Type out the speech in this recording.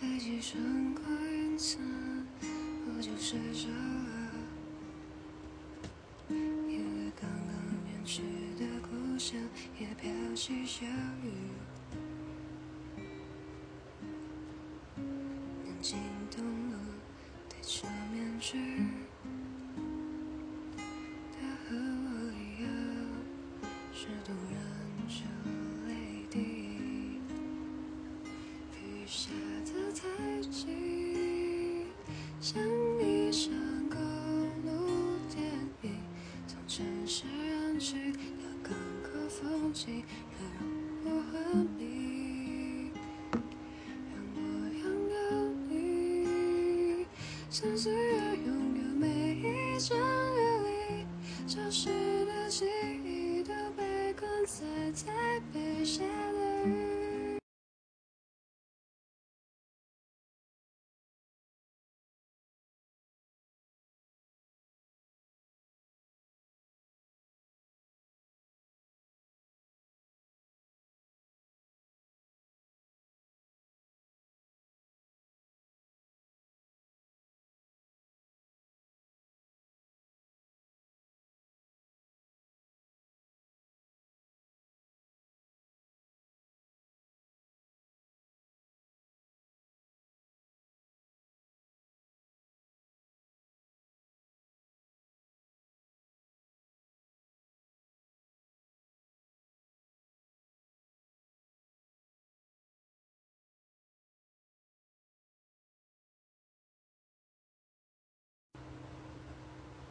北极穿过云层，我就睡着了。以为刚刚远去的故乡也飘起小雨，年轻动了，戴着面具。他和我一样，是动人下的太急，像一场公路电影，从城市人群到港口风景，让我昏迷，让我拥有你，像岁月拥有每一场雨里，潮湿的记忆。